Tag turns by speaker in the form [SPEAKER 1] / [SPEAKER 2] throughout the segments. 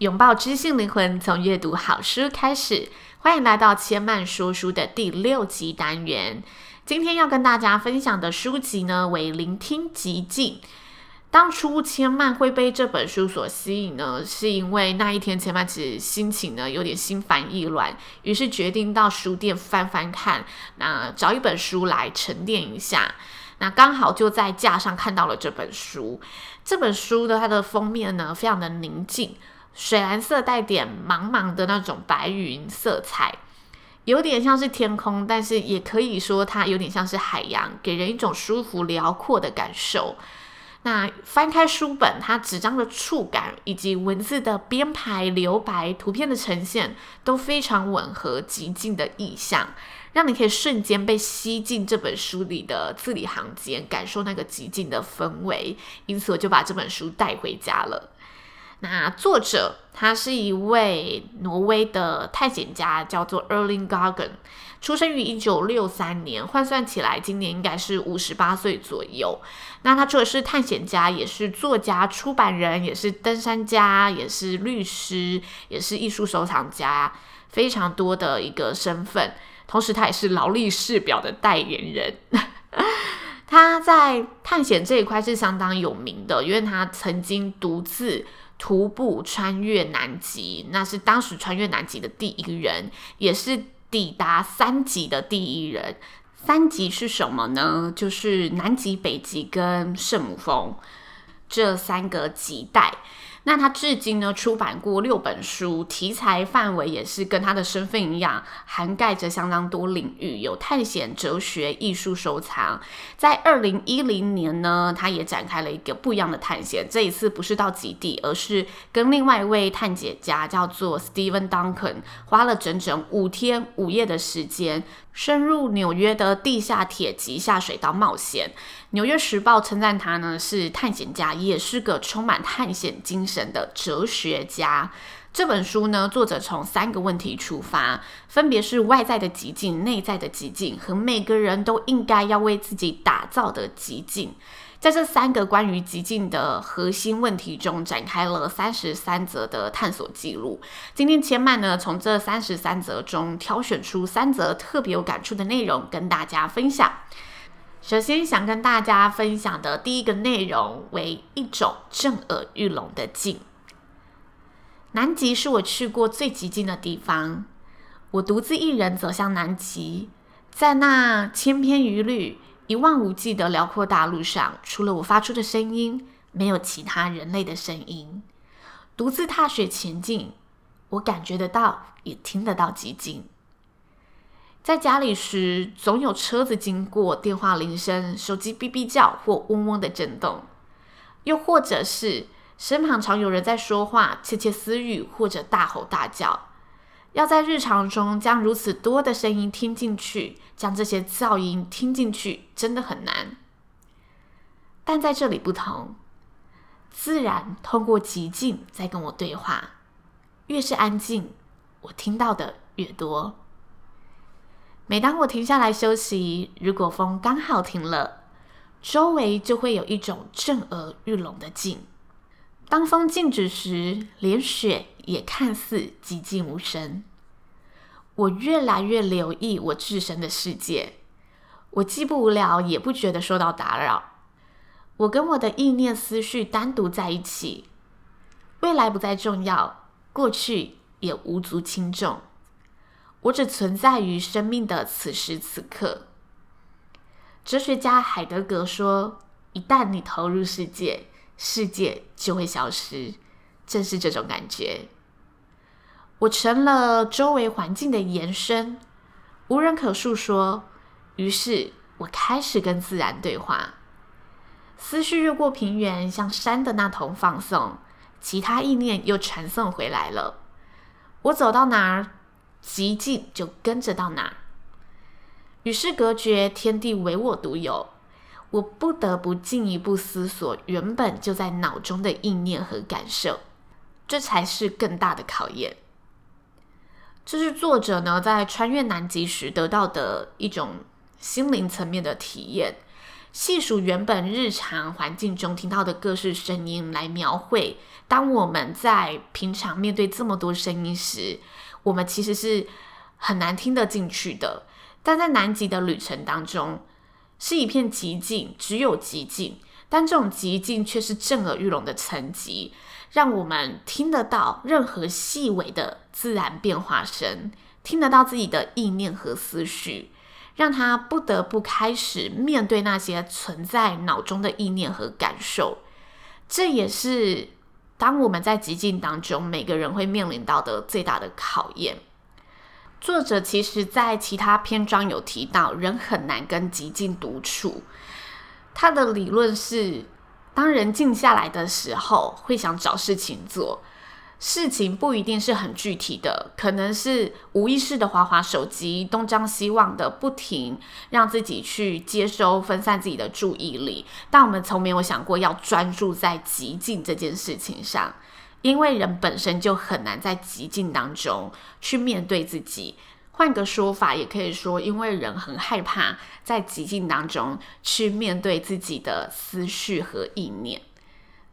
[SPEAKER 1] 拥抱知性灵魂，从阅读好书开始。欢迎来到千曼说书的第六集单元。今天要跟大家分享的书籍呢，为《聆听极静》。当初千曼会被这本书所吸引呢，是因为那一天千曼其实心情呢有点心烦意乱，于是决定到书店翻翻看，那找一本书来沉淀一下。那刚好就在架上看到了这本书。这本书的它的封面呢，非常的宁静。水蓝色带点茫茫的那种白云色彩，有点像是天空，但是也可以说它有点像是海洋，给人一种舒服辽阔的感受。那翻开书本，它纸张的触感以及文字的编排留白、图片的呈现都非常吻合寂静的意象，让你可以瞬间被吸进这本书里的字里行间，感受那个寂静的氛围。因此，我就把这本书带回家了。那作者他是一位挪威的探险家，叫做 Erling Gargan，出生于一九六三年，换算起来今年应该是五十八岁左右。那他除了是探险家，也是作家、出版人，也是登山家，也是律师，也是艺术收藏家，非常多的一个身份。同时，他也是劳力士表的代言人。他在探险这一块是相当有名的，因为他曾经独自。徒步穿越南极，那是当时穿越南极的第一人，也是抵达三极的第一人。三极是什么呢？就是南极、北极跟圣母峰这三个极带。那他至今呢出版过六本书，题材范围也是跟他的身份一样，涵盖着相当多领域，有探险、哲学、艺术收藏。在二零一零年呢，他也展开了一个不一样的探险，这一次不是到极地，而是跟另外一位探险家叫做 Stephen Duncan，花了整整五天五夜的时间，深入纽约的地下铁及下水道冒险。纽约时报称赞他呢是探险家，也是个充满探险精神的哲学家。这本书呢，作者从三个问题出发，分别是外在的极境、内在的极境和每个人都应该要为自己打造的极境。在这三个关于极境的核心问题中，展开了三十三则的探索记录。今天千嫚呢，从这三十三则中挑选出三则特别有感触的内容，跟大家分享。首先想跟大家分享的第一个内容为一种震耳欲聋的静。南极是我去过最极静的地方。我独自一人走向南极，在那千篇一律、一望无际的辽阔大陆上，除了我发出的声音，没有其他人类的声音。独自踏雪前进，我感觉得到，也听得到寂静。在家里时，总有车子经过，电话铃声、手机哔哔叫或嗡嗡的震动，又或者是身旁常有人在说话、窃窃私语或者大吼大叫。要在日常中将如此多的声音听进去，将这些噪音听进去，真的很难。但在这里不同，自然通过寂静在跟我对话，越是安静，我听到的越多。每当我停下来休息，如果风刚好停了，周围就会有一种震耳欲聋的静。当风静止时，连雪也看似寂静无声。我越来越留意我置身的世界，我既不无聊，也不觉得受到打扰。我跟我的意念思绪单独在一起，未来不再重要，过去也无足轻重。我只存在于生命的此时此刻。哲学家海德格说：“一旦你投入世界，世界就会消失。”正是这种感觉。我成了周围环境的延伸，无人可诉说，于是我开始跟自然对话，思绪越过平原，向山的那头放送，其他意念又传送回来了。我走到哪儿，寂静就跟着到哪儿。与世隔绝，天地唯我独有。我不得不进一步思索原本就在脑中的意念和感受，这才是更大的考验。这是作者呢在穿越南极时得到的一种心灵层面的体验。细数原本日常环境中听到的各式声音，来描绘当我们在平常面对这么多声音时，我们其实是很难听得进去的。但在南极的旅程当中，是一片寂静，只有寂静。但这种寂静却是震耳欲聋的层级，让我们听得到任何细微的自然变化声，听得到自己的意念和思绪，让他不得不开始面对那些存在脑中的意念和感受。这也是当我们在极境当中，每个人会面临到的最大的考验。作者其实在其他篇章有提到，人很难跟极境独处。他的理论是，当人静下来的时候，会想找事情做。事情不一定是很具体的，可能是无意识的滑滑手机，东张西望的不停，让自己去接收、分散自己的注意力。但我们从没有想过要专注在极静这件事情上。因为人本身就很难在极静当中去面对自己。换个说法，也可以说，因为人很害怕在寂静当中去面对自己的思绪和意念。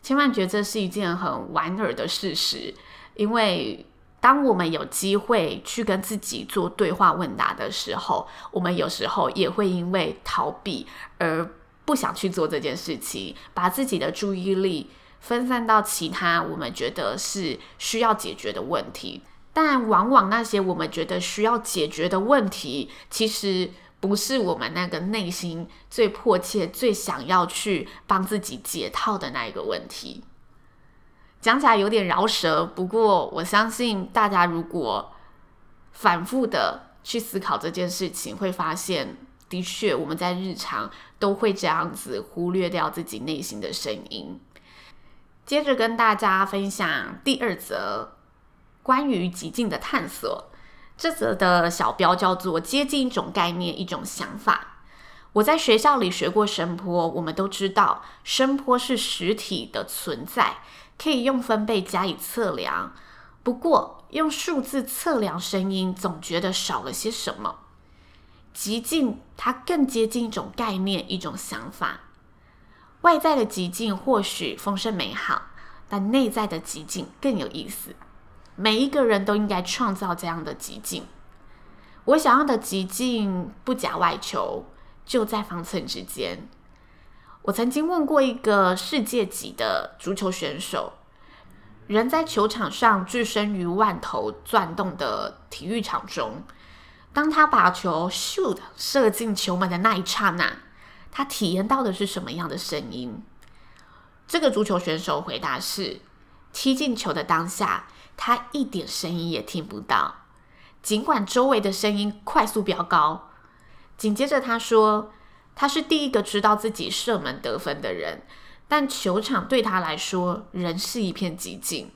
[SPEAKER 1] 千万觉得这是一件很莞尔的事实，因为当我们有机会去跟自己做对话问答的时候，我们有时候也会因为逃避而不想去做这件事情，把自己的注意力。分散到其他我们觉得是需要解决的问题，但往往那些我们觉得需要解决的问题，其实不是我们那个内心最迫切、最想要去帮自己解套的那一个问题。讲起来有点饶舌，不过我相信大家如果反复的去思考这件事情，会发现，的确我们在日常都会这样子忽略掉自己内心的声音。接着跟大家分享第二则关于极境的探索。这则的小标叫做“接近一种概念，一种想法”。我在学校里学过声波，我们都知道声波是实体的存在，可以用分贝加以测量。不过用数字测量声音，总觉得少了些什么。极境，它更接近一种概念，一种想法。外在的极境或许丰盛美好，但内在的极境更有意思。每一个人都应该创造这样的极境。我想要的极境不假外求，就在方寸之间。我曾经问过一个世界级的足球选手，人在球场上置身于万头转动的体育场中，当他把球 shoot 射进球门的那一刹那。他体验到的是什么样的声音？这个足球选手回答是：踢进球的当下，他一点声音也听不到，尽管周围的声音快速飙高。紧接着他说，他是第一个知道自己射门得分的人，但球场对他来说仍是一片寂静。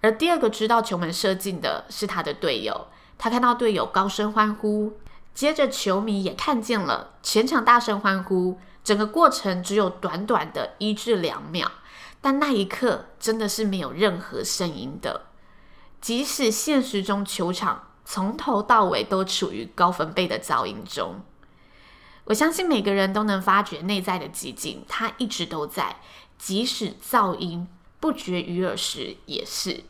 [SPEAKER 1] 而第二个知道球门射进的是他的队友，他看到队友高声欢呼。接着，球迷也看见了，全场大声欢呼。整个过程只有短短的一至两秒，但那一刻真的是没有任何声音的。即使现实中球场从头到尾都处于高分贝的噪音中，我相信每个人都能发觉内在的寂静，它一直都在，即使噪音不绝于耳时也是。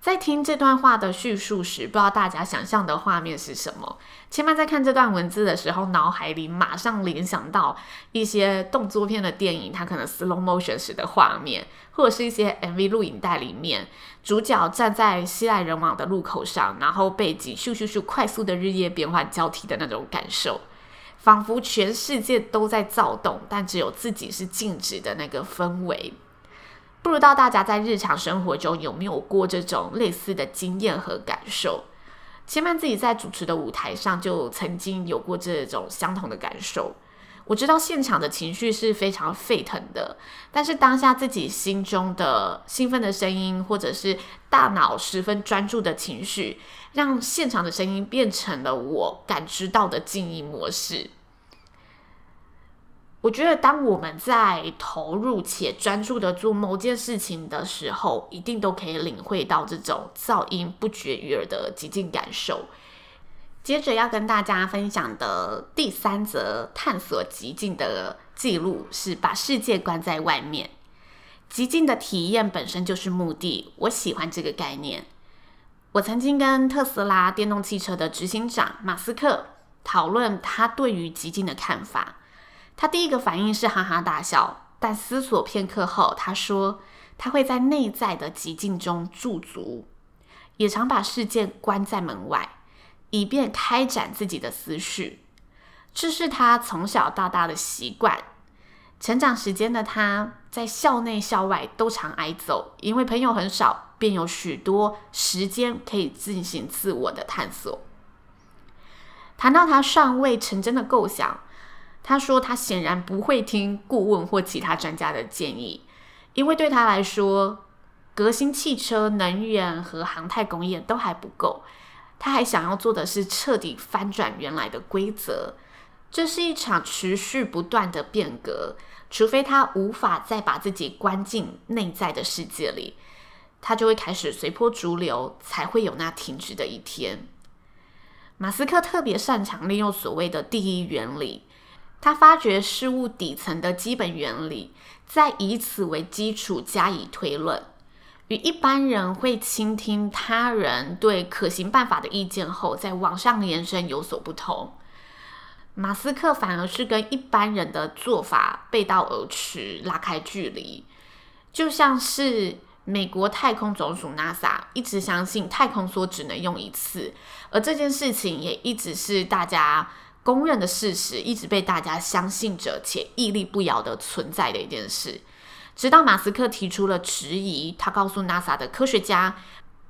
[SPEAKER 1] 在听这段话的叙述时，不知道大家想象的画面是什么？千万在看这段文字的时候，脑海里马上联想到一些动作片的电影，它可能 slow motion 时的画面，或者是一些 MV 录影带里面，主角站在熙来人往的路口上，然后背景咻咻咻快速的日夜变换交替的那种感受，仿佛全世界都在躁动，但只有自己是静止的那个氛围。不知道大家在日常生活中有没有过这种类似的经验和感受？千曼自己在主持的舞台上就曾经有过这种相同的感受。我知道现场的情绪是非常沸腾的，但是当下自己心中的兴奋的声音，或者是大脑十分专注的情绪，让现场的声音变成了我感知到的静音模式。我觉得，当我们在投入且专注的做某件事情的时候，一定都可以领会到这种噪音不绝于耳的极境感受。接着要跟大家分享的第三则探索极境的记录是把世界关在外面。极境的体验本身就是目的，我喜欢这个概念。我曾经跟特斯拉电动汽车的执行长马斯克讨论他对于极境的看法。他第一个反应是哈哈大笑，但思索片刻后，他说他会在内在的寂静中驻足，也常把事件关在门外，以便开展自己的思绪。这是他从小到大的习惯。成长时间的他在校内校外都常挨揍，因为朋友很少，便有许多时间可以进行自我的探索。谈到他尚未成真的构想。他说：“他显然不会听顾问或其他专家的建议，因为对他来说，革新汽车、能源和航太工业都还不够。他还想要做的是彻底翻转原来的规则。这是一场持续不断的变革，除非他无法再把自己关进内在的世界里，他就会开始随波逐流，才会有那停止的一天。”马斯克特别擅长利用所谓的第一原理。他发掘事物底层的基本原理，再以此为基础加以推论，与一般人会倾听他人对可行办法的意见后，再往上延伸有所不同。马斯克反而是跟一般人的做法背道而驰，拉开距离。就像是美国太空总署 NASA 一直相信太空梭只能用一次，而这件事情也一直是大家。公认的事实，一直被大家相信着且屹立不摇的存在的一件事，直到马斯克提出了质疑，他告诉 NASA 的科学家：“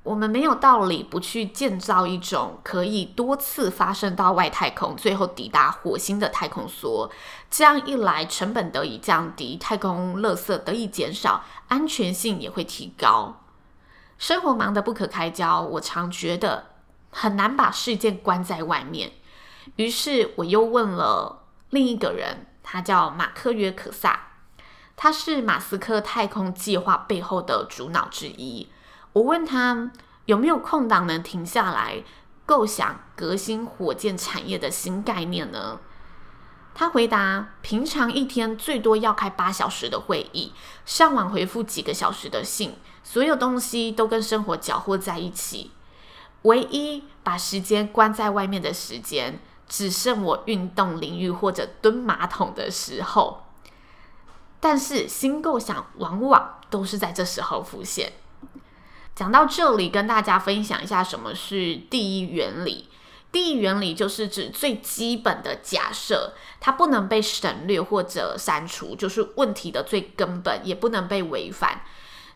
[SPEAKER 1] 我们没有道理不去建造一种可以多次发射到外太空，最后抵达火星的太空梭。这样一来，成本得以降低，太空垃圾得以减少，安全性也会提高。生活忙得不可开交，我常觉得很难把事件关在外面。”于是我又问了另一个人，他叫马克约克萨，他是马斯克太空计划背后的主脑之一。我问他有没有空档能停下来构想革新火箭产业的新概念呢？他回答：平常一天最多要开八小时的会议，上网回复几个小时的信，所有东西都跟生活搅和在一起，唯一把时间关在外面的时间。只剩我运动淋浴或者蹲马桶的时候，但是新构想往往都是在这时候浮现。讲到这里，跟大家分享一下什么是第一原理。第一原理就是指最基本的假设，它不能被省略或者删除，就是问题的最根本，也不能被违反。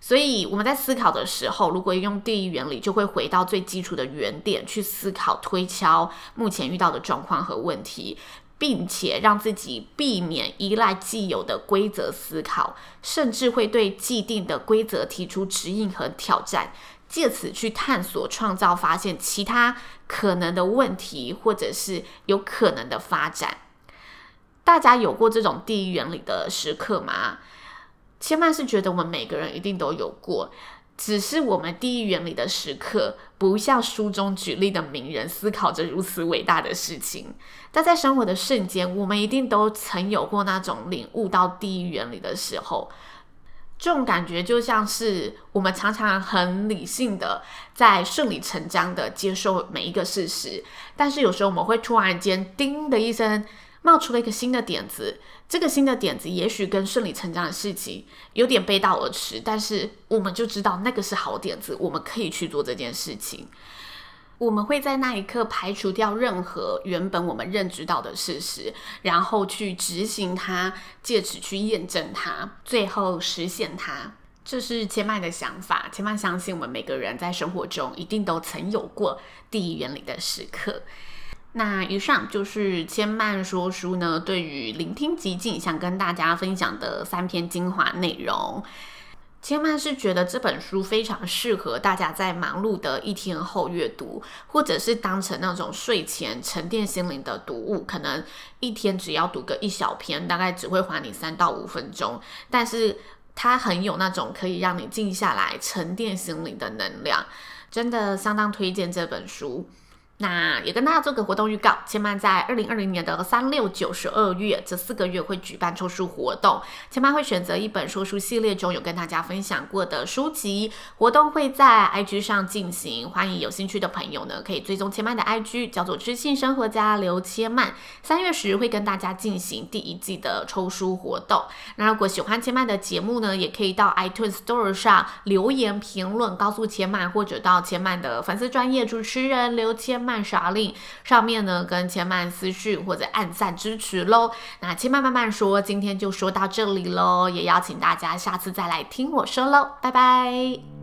[SPEAKER 1] 所以我们在思考的时候，如果用第一原理，就会回到最基础的原点去思考、推敲目前遇到的状况和问题，并且让自己避免依赖既有的规则思考，甚至会对既定的规则提出指引和挑战，借此去探索、创造、发现其他可能的问题，或者是有可能的发展。大家有过这种第一原理的时刻吗？千万是觉得我们每个人一定都有过，只是我们第一原理的时刻，不像书中举例的名人思考着如此伟大的事情。但在生活的瞬间，我们一定都曾有过那种领悟到第一原理的时候。这种感觉就像是我们常常很理性的在顺理成章的接受每一个事实，但是有时候我们会突然间叮的一声。冒出了一个新的点子，这个新的点子也许跟顺理成章的事情有点背道而驰，但是我们就知道那个是好点子，我们可以去做这件事情。我们会在那一刻排除掉任何原本我们认知到的事实，然后去执行它，借此去验证它，最后实现它。这是千嫚的想法。千嫚相信，我们每个人在生活中一定都曾有过第一原理的时刻。那以上就是千曼说书呢，对于聆听极静想跟大家分享的三篇精华内容。千曼是觉得这本书非常适合大家在忙碌的一天后阅读，或者是当成那种睡前沉淀心灵的读物。可能一天只要读个一小篇，大概只会花你三到五分钟，但是它很有那种可以让你静下来沉淀心灵的能量，真的相当推荐这本书。那也跟大家做个活动预告，千曼在二零二零年的三六九十二月这四个月会举办抽书活动，千曼会选择一本说书系列中有跟大家分享过的书籍，活动会在 IG 上进行，欢迎有兴趣的朋友呢可以追踪千曼的 IG，叫做知性生活家刘千曼，三月时会跟大家进行第一季的抽书活动。那如果喜欢千曼的节目呢，也可以到 iTunes Store 上留言评论，告诉千曼，或者到千曼的粉丝专业主持人刘千曼嫚。啥令上面呢，跟千曼私讯或者暗赞支持喽。那千曼慢慢说，今天就说到这里喽，也邀请大家下次再来听我说喽，拜拜。